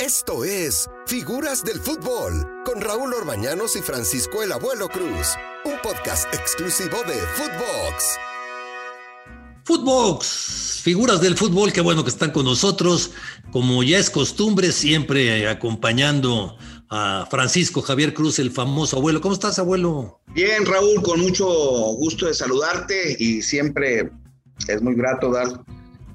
Esto es Figuras del Fútbol con Raúl Orbañanos y Francisco el Abuelo Cruz, un podcast exclusivo de Footbox. Footbox, figuras del fútbol, qué bueno que están con nosotros, como ya es costumbre, siempre acompañando a Francisco Javier Cruz, el famoso abuelo. ¿Cómo estás, abuelo? Bien, Raúl, con mucho gusto de saludarte y siempre es muy grato dar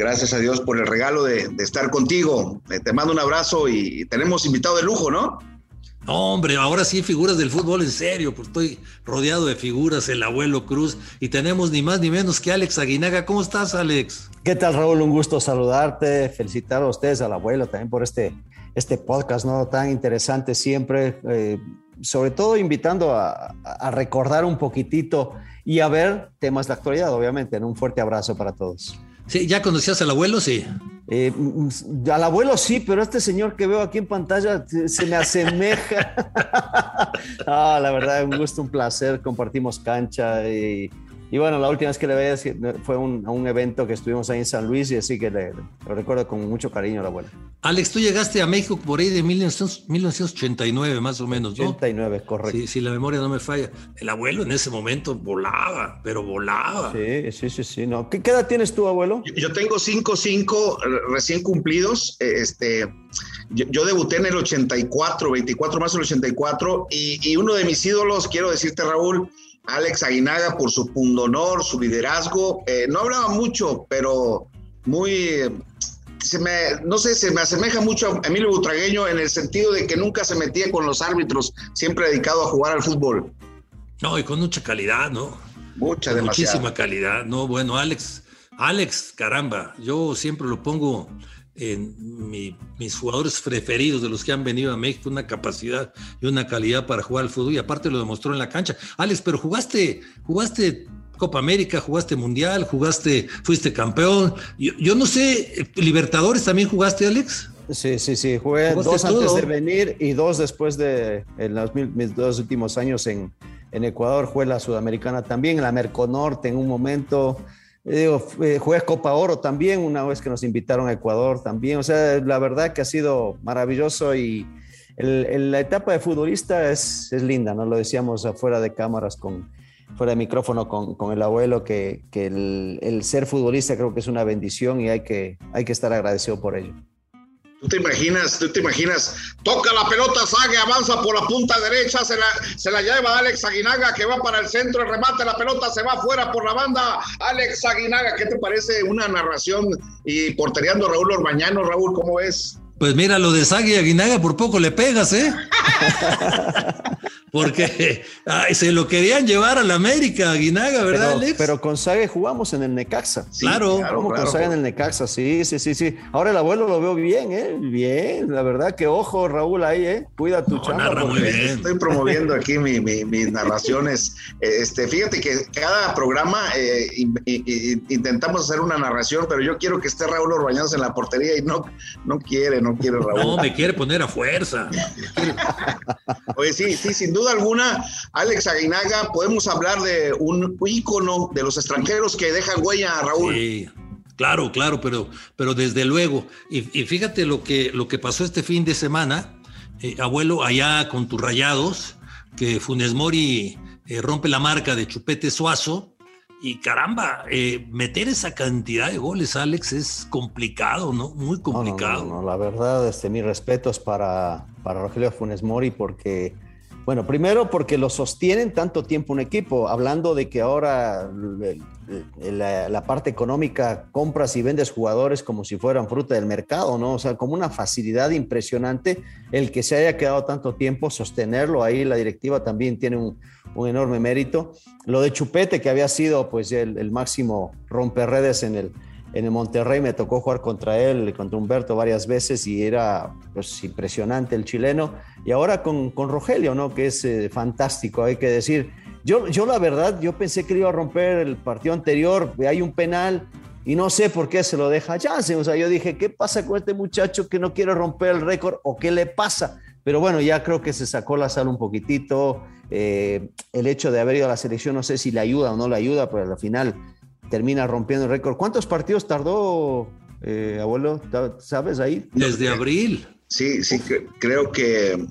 Gracias a Dios por el regalo de, estar contigo. Eh, te mando un abrazo y tenemos invitado de lujo, ¿no? Hombre, ahora sí figuras del fútbol en serio, porque estoy rodeado de figuras, el abuelo Cruz, y tenemos ni más ni menos que Alex Aguinaga. ¿Cómo estás, Alex? ¿Qué tal, Raúl? Un gusto saludarte, felicitar a ustedes, al abuelo, también por este, este podcast, ¿no? Tan interesante siempre, eh, sobre todo invitando a, a recordar un poquitito y a ver temas de actualidad, obviamente. Un fuerte abrazo para todos. Sí, ¿ya conocías al abuelo? Sí. Eh, mm, al abuelo sí, pero este señor que veo aquí en pantalla se me asemeja. ah, la verdad, un gusto, un placer. Compartimos cancha y y bueno, la última vez que le veía fue un, a un evento que estuvimos ahí en San Luis y así que le, lo recuerdo con mucho cariño la abuela. Alex, tú llegaste a México por ahí de 1989 más o menos, ¿no? 89, correcto. Sí, si la memoria no me falla. El abuelo en ese momento volaba, pero volaba. Sí, sí, sí, sí. No. ¿Qué, edad tienes tú, abuelo? Yo tengo 5, 5 recién cumplidos. Este, yo, debuté en el 84, 24 más del 84 y, y uno de mis ídolos, quiero decirte, Raúl, Alex Aguinaga por su pundonor, su liderazgo. Eh, no hablaba mucho, pero muy, se me, no sé, se me asemeja mucho a Emilio Butragueño en el sentido de que nunca se metía con los árbitros, siempre dedicado a jugar al fútbol. No, y con mucha calidad, ¿no? Mucha, demasiada. Muchísima calidad. No, bueno, Alex, Alex, caramba, yo siempre lo pongo en mis jugadores preferidos de los que han venido a México, una capacidad y una calidad para jugar al fútbol y aparte lo demostró en la cancha. Alex, pero jugaste, jugaste Copa América, jugaste Mundial, jugaste, fuiste campeón. Yo, no sé, ¿Libertadores también jugaste, Alex? Sí, sí, sí, jugué dos antes de venir y dos después de en los, mis dos últimos años en, en Ecuador, jugué la Sudamericana también, la Merconorte en un momento. Digo, eh, Copa Oro también, una vez que nos invitaron a Ecuador también. O sea, la verdad que ha sido maravilloso y la etapa de futbolista es, es, linda, ¿no? Lo decíamos afuera de cámaras, con, fuera de micrófono con, con el abuelo, que, que el, el, ser futbolista creo que es una bendición y hay que, hay que estar agradecido por ello. Tú te imaginas, tú te imaginas, toca la pelota, Sague, avanza por la punta derecha, se la, se la lleva Alex Aguinaga que va para el centro, remate, la pelota se va afuera por la banda. Alex Aguinaga, ¿qué te parece una narración y portereando Raúl Orbañano? Raúl, ¿cómo ves? Pues mira, lo de Sagui Aguinaga por poco le pegas, ¿eh? Porque se lo querían llevar a la América, Aguinaga, ¿verdad, pero, Alex? Pero con Sague jugamos en el Necaxa. claro. Como con Sague en el Necaxa, sí, sí, sí, sí. Ahora el abuelo lo veo bien, ¿eh? Bien, la verdad que ojo, Raúl, ahí, ¿eh? Cuida tu no, muy bien. Estoy promoviendo aquí mis narraciones. Este, fíjate que cada programa eh, intentamos hacer una narración, pero yo quiero que esté Raúl Orbañanos en la portería y no, no quiere, no quiere Raúl. No, me quiere poner a fuerza. Oye, sí, sí, sin duda alguna, Alex Aguinaga, podemos hablar de un ícono de los extranjeros que dejan huella a Raúl. Sí. Claro, claro, pero, pero desde luego. Y, fíjate lo que, lo que pasó este fin de semana, eh, abuelo, allá con tus rayados, que Funes Mori eh, rompe la marca de Chupete Suazo y caramba, eh, meter esa cantidad de goles, Alex, es complicado, ¿no? Muy complicado. No, no, la verdad, este, mis respetos para, para Rogelio Funes Mori, porque, bueno, primero porque lo sostienen tanto tiempo un equipo, hablando de que ahora la, parte económica compras y vendes jugadores como si fueran fruta del mercado, ¿no? O sea, como una facilidad impresionante el que se haya quedado tanto tiempo, sostenerlo ahí, la directiva también tiene un, enorme mérito. Lo de Chupete, que había sido pues el, máximo romperredes en el, en el Monterrey, me tocó jugar contra él, contra Humberto varias veces y era pues impresionante el chileno. Y ahora con, con Rogelio, ¿no? Que es eh, fantástico, hay que decir yo, yo la verdad, yo pensé que iba a romper el partido anterior, hay un penal y no sé por qué se lo deja Jansen. O sea, yo dije, ¿qué pasa con este muchacho que no quiere romper el récord o qué le pasa? Pero bueno, ya creo que se sacó la sal un poquitito. Eh, el hecho de haber ido a la selección, no sé si le ayuda o no le ayuda, pero al final termina rompiendo el récord. ¿Cuántos partidos tardó, eh, abuelo? ¿Sabes ahí? Desde abril. Sí, sí, creo que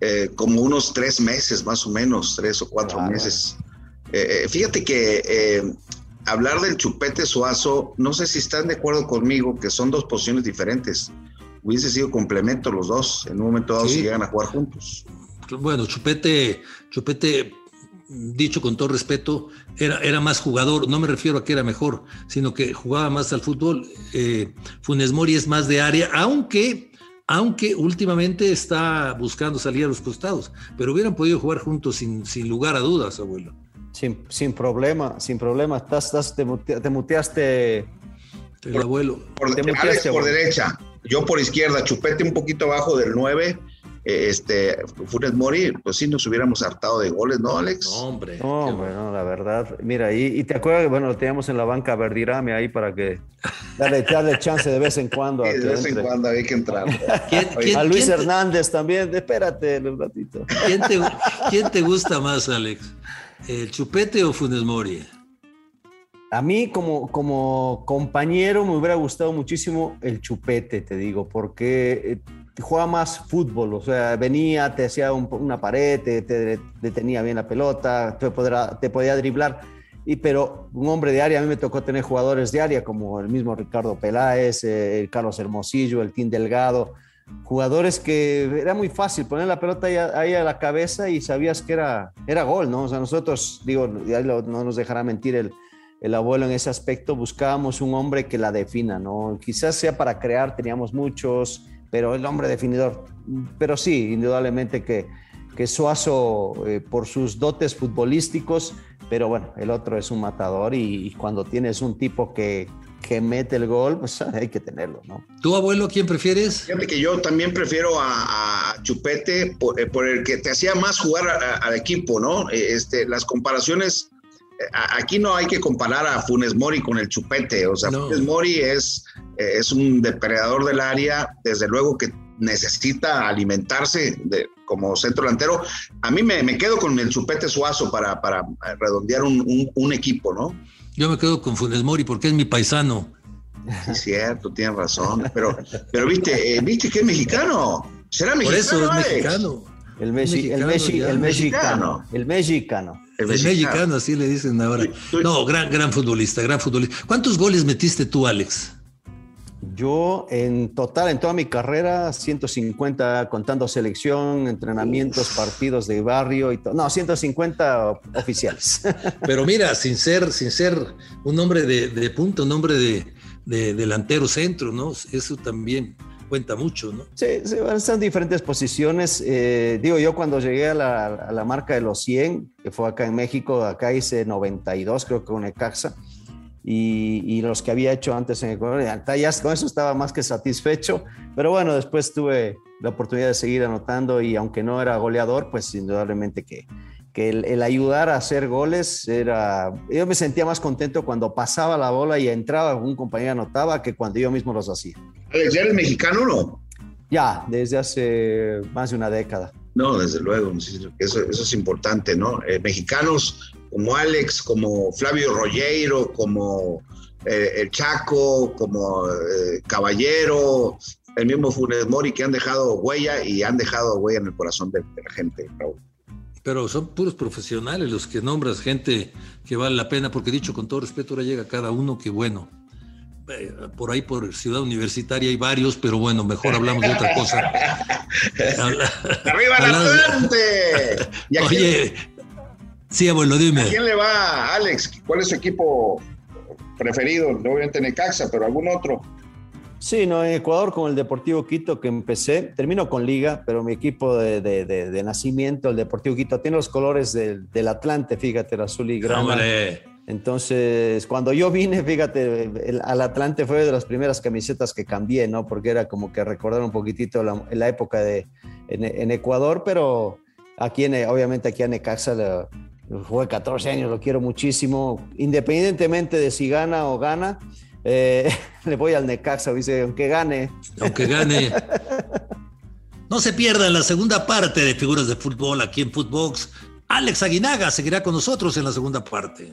eh, como unos tres meses más o menos, tres o cuatro meses. Eh, eh, fíjate que hablar del chupete suazo, no sé si están de acuerdo conmigo que son dos posiciones diferentes. Hubiese sido complemento los dos, en un momento dado si llegan a jugar juntos. Bueno, Chupete, Chupete, dicho con todo respeto, era, era más jugador, no me refiero a que era mejor, sino que jugaba más al fútbol. Funes Mori es más de área, aunque aunque últimamente está buscando salir a los costados, pero hubieran podido jugar juntos sin, sin lugar a dudas, abuelo. Sin, sin problema, sin problema. Estás, estás te, muteaste. El abuelo. Por, por derecha, yo por izquierda, chupete un poquito abajo del 9 este, Funes Mori, pues sí nos hubiéramos hartado de goles, ¿no, Alex? No, hombre. No, hombre, la verdad. Mira, y, te acuerdas que, bueno, lo teníamos en la banca a Verdirame ahí para que darle, darle chance de vez en cuando. Sí, de vez en cuando hay que entrar. a Luis Hernández también, espérate un ratito. ¿Quién te, ¿Quién te gusta más, Alex? ¿El Chupete o Funes Mori? A mí como, como compañero me hubiera gustado muchísimo el chupete, te digo, porque juega más fútbol, o sea, venía, te hacía una pared, te, detenía bien la pelota, te, te podía driblar, y, pero un hombre de área, a mí me tocó tener jugadores de área como el mismo Ricardo Peláez, eh, el Carlos Hermosillo, el Tim Delgado, jugadores que era muy fácil poner la pelota ahí a, la cabeza y sabías que era, era gol, ¿no? O sea, nosotros, digo, no nos dejará mentir el, el abuelo en ese aspecto, buscábamos un hombre que la defina, ¿no? Quizás sea para crear, teníamos muchos, pero el hombre definidor. Pero sí, indudablemente que, que Suazo, eh, por sus dotes futbolísticos, pero bueno, el otro es un matador y, cuando tienes un tipo que, que, mete el gol, pues hay que tenerlo, ¿no? ¿Tu abuelo quién prefieres? Fíjate que yo también prefiero a, Chupete por, eh, por, el que te hacía más jugar al equipo, ¿no? Eh, este, las comparaciones aquí no hay que comparar a Funes Mori con el Chupete, o sea, Funes Mori es, es un depredador del área, desde luego que necesita alimentarse de, como centro delantero. A mí me, me, quedo con el Chupete Suazo para, para redondear un, un, equipo, ¿no? Yo me quedo con Funes Mori porque es mi paisano. Sí, cierto, tienes razón, pero, pero viste, eh, viste que es mexicano. ¿Será mexicano? Por eso es mexicano. El, mexicano, el, mexicano. El mexicano. El mexicano, así le dicen ahora. No, gran, gran futbolista, gran futbolista. ¿Cuántos goles metiste tú, Alex? Yo en total, en toda mi carrera, 150 contando selección, entrenamientos, partidos de barrio y todo. No, 150 oficiales. Pero mira, sin ser, sin ser un hombre de, punto, un hombre de, de delantero centro, ¿no? Eso también cuenta mucho, ¿no? Sí, sí están diferentes posiciones. Eh, digo, yo cuando llegué a la, marca de los 100, que fue acá en México, acá hice 92, creo que con Ecaxa, y, y los que había hecho antes en Ecuador, ya con eso estaba más que satisfecho, pero bueno, después tuve la oportunidad de seguir anotando y aunque no era goleador, pues indudablemente que, que el, ayudar a hacer goles era, yo me sentía más contento cuando pasaba la bola y entraba un compañero anotaba que cuando yo mismo los hacía. Alex, ¿ya eres mexicano o no? Ya, desde hace más de una década. No, desde luego, eso, es importante, ¿no? Eh, mexicanos como Alex, como Flavio Rollero, como eh, el Chaco, como eh, Caballero, el mismo Funes Mori, que han dejado huella y han dejado huella en el corazón de, de la gente, Raúl pero son puros profesionales los que nombras, gente que vale la pena, porque dicho con todo respeto, ahora llega cada uno que bueno. Eh, por ahí por Ciudad Universitaria hay varios, pero bueno, mejor hablamos de otra cosa. ¡Arriba el Atlante! Oye, sí, abuelo, dime. ¿A quién le va, Alex? ¿Cuál es su equipo preferido? Obviamente Necaxa, pero algún otro. Sí, no, en Ecuador con el Deportivo Quito que empecé, termino con Liga, pero mi equipo de, nacimiento, el Deportivo Quito, tiene los colores del, Atlante, fíjate, el azul y grana. Entonces, cuando yo vine, fíjate, al Atlante fue de las primeras camisetas que cambié, ¿no? Porque era como que recordar un poquitito la, época de en, Ecuador, pero aquí, en, obviamente, aquí en Necaxa jugué 14 años, lo quiero muchísimo, independientemente de si gana o gana eh, le voy al Necaxa, dice, aunque gane. Aunque gane. No se pierdan la segunda parte de Figuras de Fútbol aquí en Footbox. Alex Aguinaga seguirá con nosotros en la segunda parte.